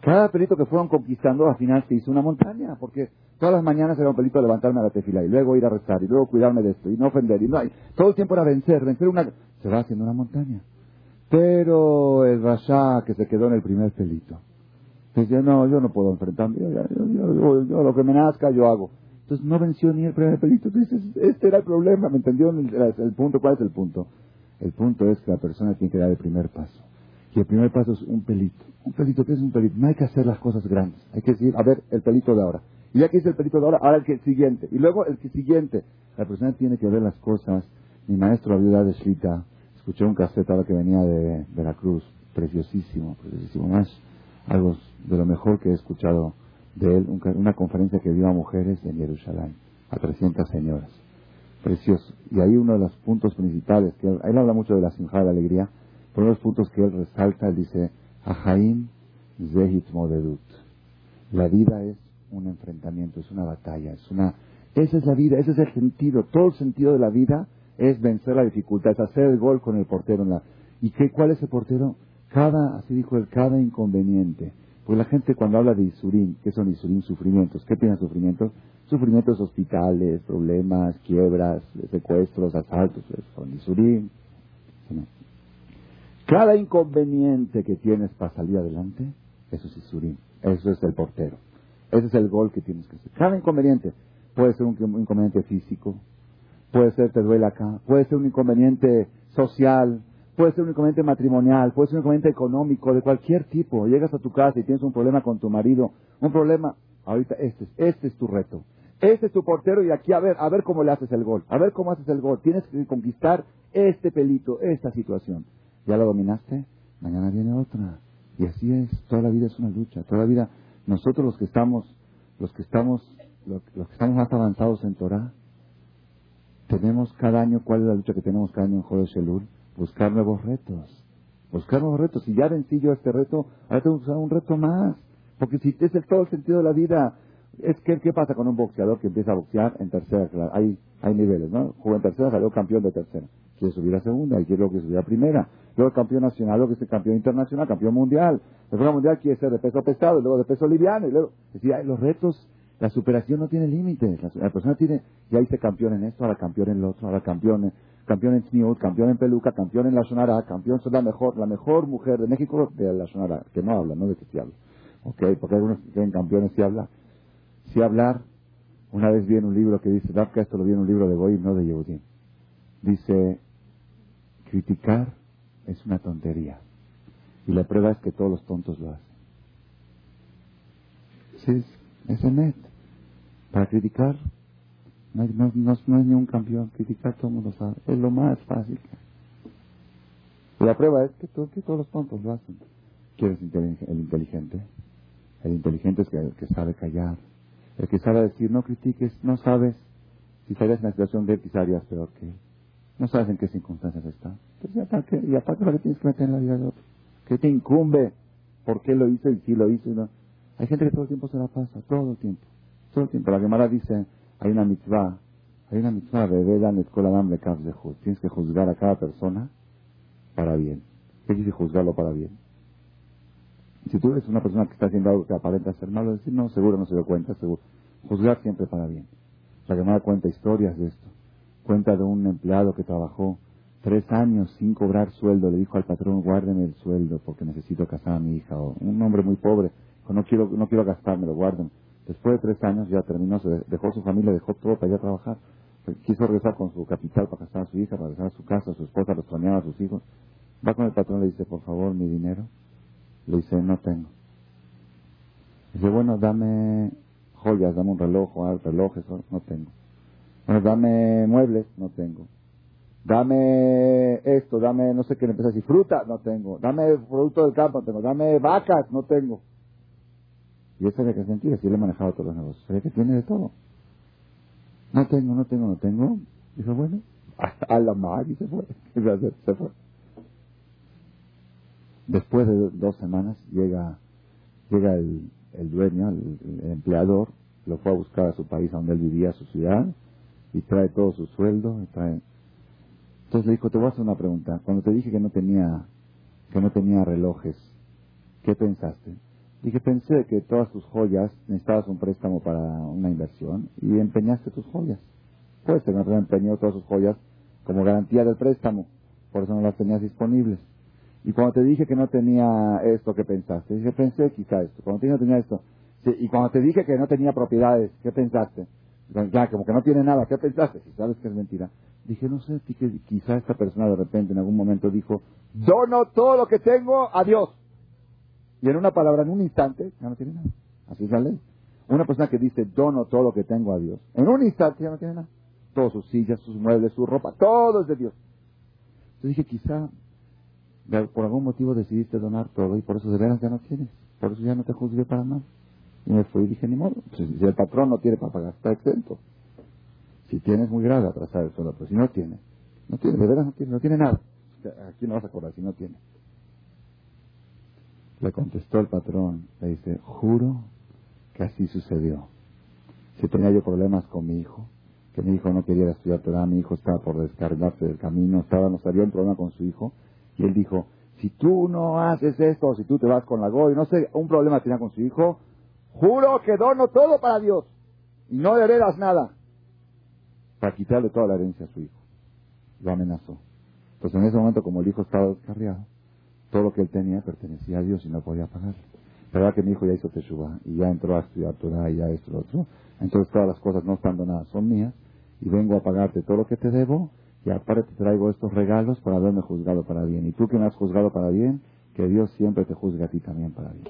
Cada pelito que fueron conquistando, al final se hizo una montaña, porque todas las mañanas era un pelito levantarme a la tefila y luego ir a rezar y luego cuidarme de esto y no ofender y no hay, todo el tiempo era vencer, vencer una, se va haciendo una montaña. Pero el Rasha que se quedó en el primer pelito, dice, no, yo no puedo enfrentarme, lo que me nazca yo hago. Entonces no venció ni el primer pelito. Entonces este era el problema, ¿me entendió el, punto? ¿Cuál es el punto? El punto es que la persona tiene que dar el primer paso. Y el primer paso es un pelito. Un pelito, ¿qué es un pelito? No hay que hacer las cosas grandes. Hay que decir, a ver, el pelito de ahora. Y ya que hice el pelito de ahora, ahora el que siguiente. Y luego el que siguiente. La persona tiene que ver las cosas. Mi maestro, la viuda de Shlita, escuché un cassette ahora que venía de Veracruz. Preciosísimo, preciosísimo. Más algo de lo mejor que he escuchado de él, una conferencia que dio a mujeres en Jerusalén, a 300 señoras. Precioso. Y ahí uno de los puntos principales, que él, habla mucho de la sinjada de alegría, pero uno de los puntos que él resalta, él dice, Ahaim Zehit Modedut. La vida es un enfrentamiento, es una batalla, es una... Esa es la vida, ese es el sentido. Todo el sentido de la vida es vencer la dificultad, es hacer el gol con el portero. En la... ¿Y qué, cuál es el portero? Cada, así dijo él, cada inconveniente pues la gente cuando habla de Isurín, ¿qué son Isurín? Sufrimientos. ¿Qué tienen sufrimientos? Sufrimientos hospitales, problemas, quiebras, secuestros, asaltos, son Isurín. Cada inconveniente que tienes para salir adelante, eso es Isurín. Eso es el portero. Ese es el gol que tienes que hacer. Cada inconveniente. Puede ser un inconveniente físico, puede ser te duele acá, puede ser un inconveniente social, Puede ser inconveniente matrimonial, puede ser inconveniente económico, de cualquier tipo. Llegas a tu casa y tienes un problema con tu marido, un problema, ahorita este es, este es tu reto. Este es tu portero y aquí a ver, a ver cómo le haces el gol, a ver cómo haces el gol. Tienes que conquistar este pelito, esta situación. ¿Ya lo dominaste? Mañana viene otra. Y así es, toda la vida es una lucha, toda la vida. Nosotros los que estamos, los que estamos, los, que estamos más avanzados en Torah, tenemos cada año, ¿cuál es la lucha que tenemos cada año en Jodesh Elul? Buscar nuevos retos. Buscar nuevos retos. Si ya vencí yo este reto, ahora tengo que usar un reto más. Porque si es el, todo el sentido de la vida, es que, ¿qué pasa con un boxeador que empieza a boxear en tercera? Claro, hay, hay niveles, ¿no? Jugó en tercera, salió campeón de tercera. Quiere subir a segunda, y quiere que subir a primera. Luego campeón nacional, luego que es campeón internacional, campeón mundial. Después mundial quiere ser de peso pesado, y luego de peso liviano, y luego, es los retos, la superación no tiene límites. La, persona tiene, ya hice campeón en esto, ahora campeón en lo otro, ahora campeón en, campeón en Sniut, campeón en Peluca, campeón en la Sonara, campeón es la mejor, la mejor mujer de México de la Sonara, que no habla, no de que sí habla. Ok, porque algunos creen campeones sí habla. Sí hablar, una vez vi en un libro que dice, Dafka, esto lo vi en un libro de Goy, no de Yehudim. Dice, criticar es una tontería. Y la prueba es que todos los tontos lo hacen. Sí, es net. Para criticar no, no, no, no, es ni un campeón, criticar todo el mundo sabe. Es lo más fácil. La prueba es que, que todos los tontos lo hacen. ¿Quién es el inteligente? El inteligente es el que sabe callar. El que sabe decir, no critiques, no sabes. Si estarías en la situación de él, quizá harías peor que él. No sabes en qué circunstancias está. Entonces, ¿y aparte, y aparte lo que tienes que meter en la vida de otro? ¿Qué te incumbe? ¿Por qué lo hizo y si lo hizo? no? Hay gente que todo el tiempo se la pasa, todo el tiempo. Todo el tiempo. La Gemara dice, hay una mitzvah, hay una mitzvah de Etkoladam de Tienes que juzgar a cada persona para bien. ¿Qué dice juzgarlo para bien? Si tú eres una persona que está haciendo algo que aparenta ser malo, decir, no, seguro no se dio cuenta, seguro. Juzgar siempre para bien. La llamada cuenta historias de esto. Cuenta de un empleado que trabajó tres años sin cobrar sueldo. Le dijo al patrón, guárdeme el sueldo porque necesito casar a mi hija. O un hombre muy pobre, no quiero, no quiero gastármelo, guárdenme Después de tres años ya terminó, dejó su familia, dejó todo para ir a trabajar. Quiso regresar con su capital para casar a su hija, para regresar a su casa, a su esposa, los extrañaba a sus hijos. Va con el patrón le dice, por favor, mi dinero. Le dice, no tengo. Dice, bueno, dame joyas, dame un reloj, o relojes, no tengo. Bueno, dame muebles, no tengo. Dame esto, dame, no sé qué, le empieza a decir, fruta, no tengo. Dame producto del campo, no tengo. Dame vacas, no tengo. Y eso es que es mentira, si él ha manejado todos los negocios. Se que tiene de todo. No tengo, no tengo, no tengo. Dijo, bueno, a la madre y se fue. se fue. Después de dos semanas llega, llega el, el dueño, el, empleador, lo fue a buscar a su país, a donde él vivía, a su ciudad, y trae todo su sueldo. trae... Entonces le dijo, te voy a hacer una pregunta. Cuando te dije que no tenía, que no tenía relojes, ¿qué pensaste? Dije, pensé que todas tus joyas necesitabas un préstamo para una inversión y empeñaste tus joyas. Puede ser que no empeñó todas sus joyas como garantía del préstamo, por eso no las tenías disponibles. Y cuando te dije que no tenía esto, ¿qué pensaste? Dije, pensé quizá esto. Cuando te dije que no tenía esto. y cuando te dije que no tenía propiedades, ¿qué pensaste? Ya, como que no tiene nada, ¿qué pensaste? Si sabes que es mentira. Dije, no sé, quizá esta persona de repente en algún momento dijo, dono todo lo que tengo a Dios. Y en una palabra, en un instante, ya no tiene nada. Así es la ley. Una persona que dice, dono todo lo que tengo a Dios, en un instante ya no tiene nada. Todas sus sillas, sus muebles, su ropa, todo es de Dios. Entonces dije, quizá por algún motivo decidiste donar todo y por eso de veras ya no tienes. Por eso ya no te juzgué para nada. Y me fui y dije, ni modo. Si, el patrón no tiene para pagar, está exento. Si tienes, muy grave atrasar el sueldo, pero si no tiene, no tiene, de veras no tiene, no tiene nada. Aquí no vas a cobrar si no tiene. Le contestó el patrón, le dice, juro que así sucedió. Si tenía yo problemas con mi hijo, que mi hijo no quería estudiar Torah, mi hijo estaba por descargarse del camino, estaba, no sabía un problema con su hijo, y él dijo, si tú no haces esto, si tú te vas con la goy, no sé, un problema tenía con su hijo, juro que dono todo para Dios y no heredas nada para quitarle toda la herencia a su hijo. Lo amenazó. Pues en ese momento, como el hijo estaba descarriado, todo lo que él tenía pertenecía a Dios y no podía pagarlo. ¿Verdad que mi hijo ya hizo teshuva y ya entró a estudiar Torah y ya esto lo otro? Entonces todas las cosas no están donadas, son mías y vengo a pagarte todo lo que te debo y aparte te traigo estos regalos para haberme juzgado para bien. Y tú que me has juzgado para bien, que Dios siempre te juzgue a ti también para bien.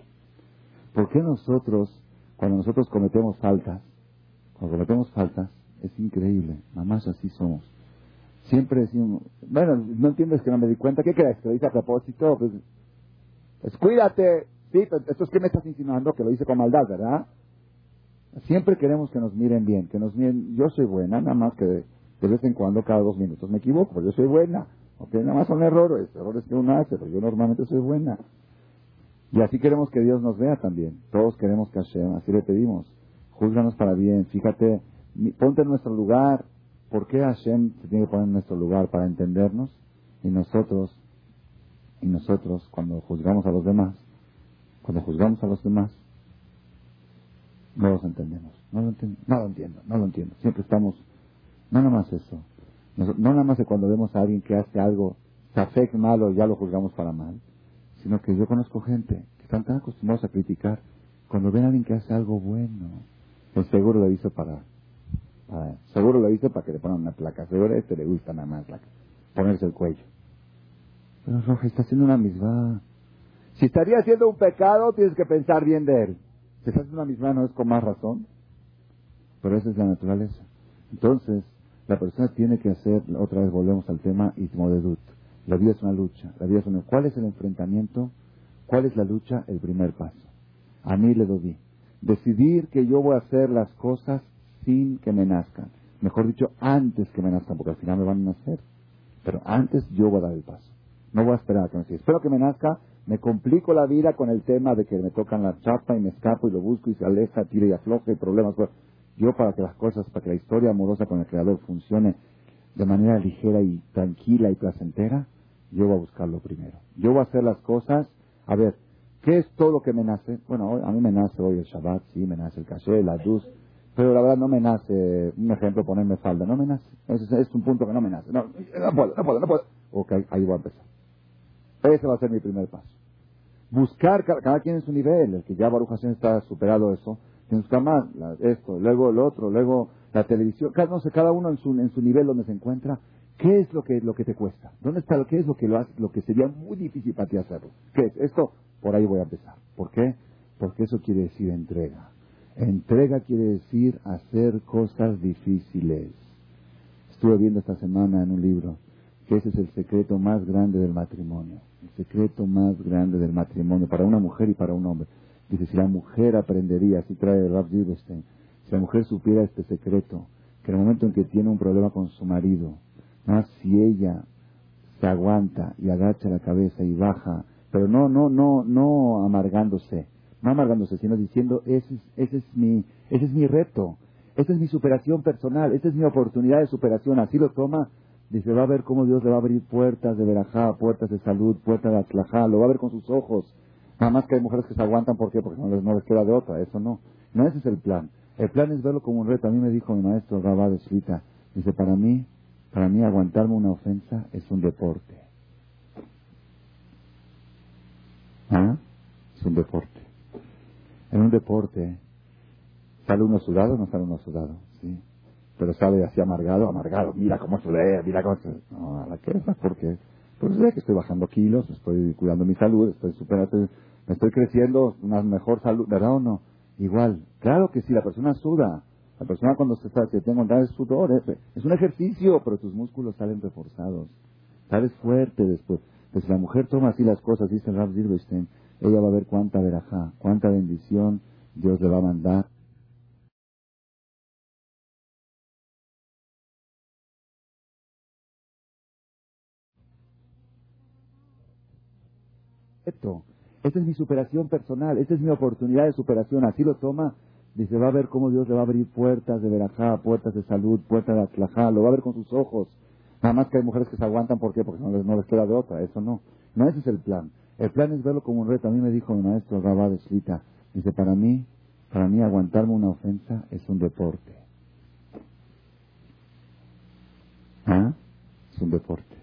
¿Por qué nosotros, cuando nosotros cometemos faltas, cuando cometemos faltas, es increíble, más así somos. Siempre decimos, bueno, no entiendes que no me di cuenta, ¿qué crees? ¿Que lo hice a propósito? Pues, pues cuídate, sí, esto es que me estás insinuando que lo hice con maldad, ¿verdad? Siempre queremos que nos miren bien, que nos miren, yo soy buena, nada más que de vez en cuando, cada dos minutos me equivoco, pero yo soy buena. Ok, nada más son errores, errores que uno hace, pero yo normalmente soy buena. Y así queremos que Dios nos vea también. Todos queremos que Hashem, así le pedimos. Júzganos para bien, fíjate, ponte en nuestro lugar. ¿Por qué Hashem se tiene que poner en nuestro lugar? Para entendernos. Y nosotros, y nosotros, cuando juzgamos a los demás, cuando juzgamos a los demás, no los entendemos. No lo entiendo, no lo entiendo, no lo entiendo. Siempre estamos no nada más eso. No, nada más de cuando vemos a alguien que hace algo, safek malo, ya lo juzgamos para mal. Sino que yo conozco gente que están tan acostumbrados a criticar. Cuando ven a alguien que hace algo bueno, pues seguro lo hizo para, seguro lo hizo para que le pongan una placa. Seguro a este le gusta nada más la, ponerse el cuello. Pero Roja, está haciendo una misma. Si estaría haciendo un pecado, tienes que pensar bien de él. Si está haciendo una misma, no es con más razón. Pero esa es la naturaleza. Entonces, la persona tiene que hacer, otra vez volvemos al tema Itmodedut. La vida es una lucha. La vida es una, ¿Cuál es el enfrentamiento? ¿Cuál es la lucha? El primer paso. A mí le doy. Decidir que yo voy a hacer las cosas sin que me nazcan. Mejor dicho, antes que me nazcan, porque al final me van a nacer. Pero antes yo voy a dar el paso. No voy a esperar a que me nazca. Espero que me nazca, me complico la vida con el tema de que me tocan la chapa y me escapo y lo busco y se aleja, tira y afloja y problemas. Yo para que las cosas, para que la historia amorosa con el Creador funcione de manera ligera y tranquila y placentera, yo voy a buscarlo primero. Yo voy a hacer las cosas, a ver, ¿qué es todo lo que me nace? Bueno, a mí me nace hoy el Shabbat, sí, me nace el caché, la luz, pero la verdad no me nace, un ejemplo, ponerme falda, no me nace. Ese es un punto que no me nace. No, no puedo, no puedo, no puedo. Ok, ahí voy a empezar. Ese va a ser mi primer paso. Buscar, cada, quien en su nivel, el que ya Baruch Hashem está superado eso, tienes que buscar más, esto, luego el otro, luego la televisión, cada, no sé, cada uno en su, en su nivel donde se encuentra, ¿qué es lo que, lo que te cuesta? ¿Dónde está lo que es lo que lo, hace, lo que sería muy difícil para ti hacerlo? ¿Qué es? Esto, por ahí voy a empezar. ¿Por qué? Porque eso quiere decir entrega. Entrega quiere decir hacer cosas difíciles. Estuve viendo esta semana en un libro que ese es el secreto más grande del matrimonio. El secreto más grande del matrimonio para una mujer y para un hombre. Dice, si la mujer aprendería, así trae Rav Zilberstein, si la mujer supiera este secreto, que en el momento en que tiene un problema con su marido, más si ella se aguanta y agacha la cabeza y baja, pero no, no, no, no amargándose, no amargándose, sino diciendo, ese es, ese es mi, ese es mi reto, esa es mi superación personal, esta es mi oportunidad de superación, así lo toma, dice, va a ver cómo Dios le va a abrir puertas de verajá, puertas de salud, puertas de atlajá, lo va a ver con sus ojos, Nada más que hay mujeres que se aguantan, ¿por qué? Porque no les, no les queda de otra, eso no. No ese es el plan. El plan es verlo como un reto. A mí me dijo mi maestro Rabá de Shvita, dice, para mí, para mí aguantarme una ofensa es un deporte. ¿Ah? Es un deporte. En un deporte, ¿sale uno sudado o no sale uno sudado? Sí. Pero sale así amargado, amargado. Mira cómo sudé, mira cómo se... No, a la que ¿por qué? Pues sé que estoy bajando kilos, estoy cuidando mi salud, estoy superando, me estoy creciendo, una mejor salud, ¿verdad o no? Igual, claro que sí, la persona suda. La persona cuando se está, que tengo de sudor, es, es un ejercicio, pero tus músculos salen reforzados. Sales fuerte después. Pues la mujer toma así las cosas, dice Rav Zilberstein, ella va a ver cuánta verajá, cuánta bendición Dios le va a mandar Esto, esta es mi superación personal, esta es mi oportunidad de superación, así lo toma, dice, va a ver cómo Dios le va a abrir puertas de verajá, puertas de salud, puertas de atlajá, lo va a ver con sus ojos. Nada más que hay mujeres que se aguantan, ¿por qué? Porque no les, no les queda de otra, eso no. No ese es el plan. El plan es verlo como un reto. A mí me dijo mi maestro Rabá de dice, para mí, para mí aguantarme una ofensa es un deporte. ¿Ah? Es un deporte.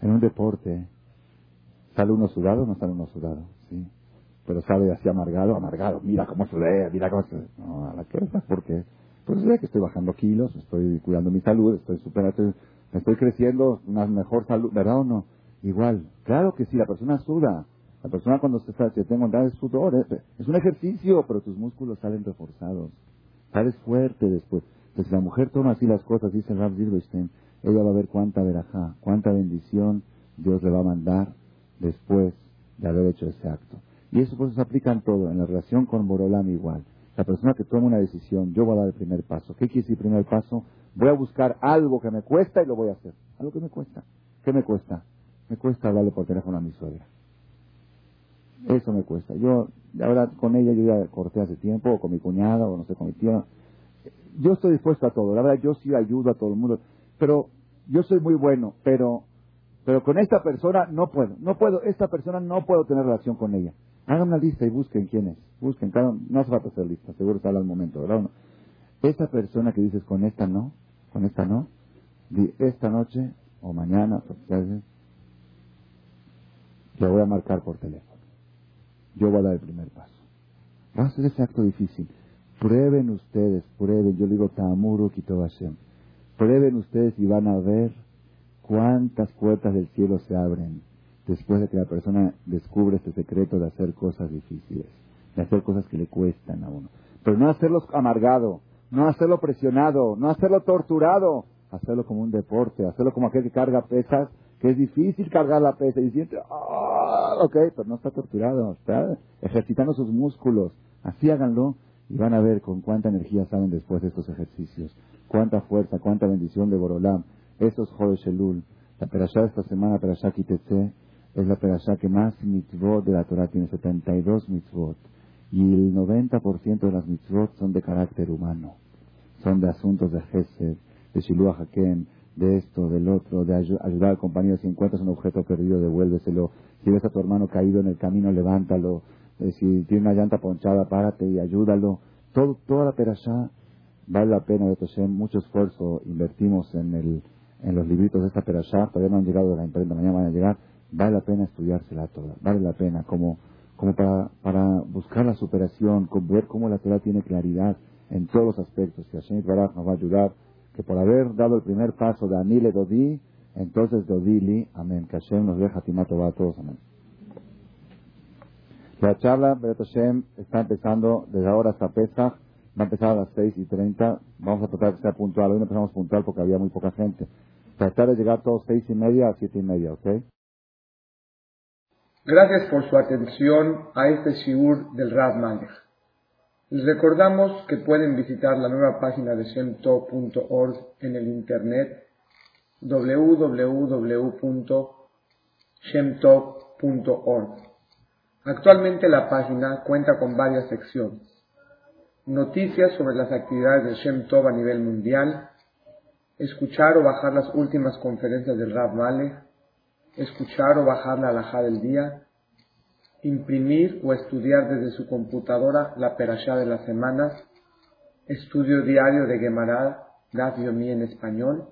En un deporte, ¿Sale uno sudado o no sale uno sudado? Sí. Pero sale así amargado, amargado. Mira cómo sudé, mira cómo se... No, a la que ¿por qué? Pues sé que estoy bajando kilos, estoy cuidando mi salud, estoy superando, estoy creciendo, una mejor salud, ¿verdad o no? Igual. Claro que sí, la persona suda. La persona cuando se, se tengo de sudor, es, es un ejercicio, pero tus músculos salen reforzados. Sales fuerte después. Entonces, si la mujer toma así las cosas, dice Rav Zilberstein, ella va a ver cuánta verajá, cuánta bendición Dios le va a mandar después de haber hecho ese acto. Y eso pues se aplica en todo, en la relación con Borolam igual. La persona que toma una decisión, yo voy a dar el primer paso. ¿Qué quiere decir primer paso? Voy a buscar algo que me cuesta y lo voy a hacer. Algo que me cuesta. ¿Qué me cuesta? Me cuesta hablarle por teléfono a mi suegra. Eso me cuesta. Yo, la verdad, con ella yo ya corté hace tiempo, o con mi cuñada, o no sé, con mi tía. Yo estoy dispuesto a todo. La verdad, yo sí ayudo a todo el mundo. Pero yo soy muy bueno, pero pero con esta persona no puedo, no puedo, esta persona no puedo tener relación con ella. Hagan una lista y busquen quién es. Busquen, cada, no hace falta hacer lista, seguro está al momento, ¿verdad? Esta persona que dices con esta no, con esta no, di esta noche o mañana, le voy a marcar por teléfono. Yo voy a dar el primer paso. Va a ser ese acto difícil. Prueben ustedes, prueben, yo digo Tamuru Kitobashem. Prueben ustedes y van a ver cuántas puertas del cielo se abren después de que la persona descubre este secreto de hacer cosas difíciles, de hacer cosas que le cuestan a uno. Pero no hacerlo amargado, no hacerlo presionado, no hacerlo torturado, hacerlo como un deporte, hacerlo como aquel que carga pesas, que es difícil cargar la pesa y siente, ah, ok, pero no está torturado, está ejercitando sus músculos. Así háganlo y van a ver con cuánta energía salen después de estos ejercicios, cuánta fuerza, cuánta bendición de Borolam estos es Elul. La perashá de esta semana, perashá Kitetse, es la perashá que más mitzvot de la Torah tiene, 72 mitzvot. Y el 90% de las mitzvot son de carácter humano. Son de asuntos de Gesed, de Shiluah Hakem, de esto, del otro, de ayudar al compañero. Si encuentras un objeto perdido, devuélveselo. Si ves a tu hermano caído en el camino, levántalo. Eh, si tiene una llanta ponchada, párate y ayúdalo. Toda la perashá vale la pena, de mucho esfuerzo invertimos en el en los libritos de esta perashá, todavía no han llegado de la imprenta, mañana van a llegar, vale la pena estudiársela toda, vale la pena, como, para, para buscar la superación, con ver cómo la Torah tiene claridad en todos los aspectos, que Hashem Baraj nos va a ayudar, que por haber dado el primer paso de Anile Dodi, entonces Dodili, amén, que Hashem nos deja Timato a todos, amén. La charla, Beret Hashem, está empezando desde ahora hasta Pesach, va a empezar a las 6 y 30, vamos a tratar de ser puntual, hoy no empezamos puntual porque había muy poca gente, tratar de llegar todos seis y media a siete y media, ¿ok? Gracias por su atención a este shiur del Malech. Les recordamos que pueden visitar la nueva página de shemtov.org en el internet www.shemtov.org. Actualmente la página cuenta con varias secciones. Noticias sobre las actividades de Shem Tov a nivel mundial, escuchar o bajar las últimas conferencias del Rav Malech, escuchar o bajar la alhaja del día, imprimir o estudiar desde su computadora la perashá de las semanas, estudio diario de Gemara, Yomi en español,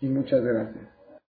y muchas gracias.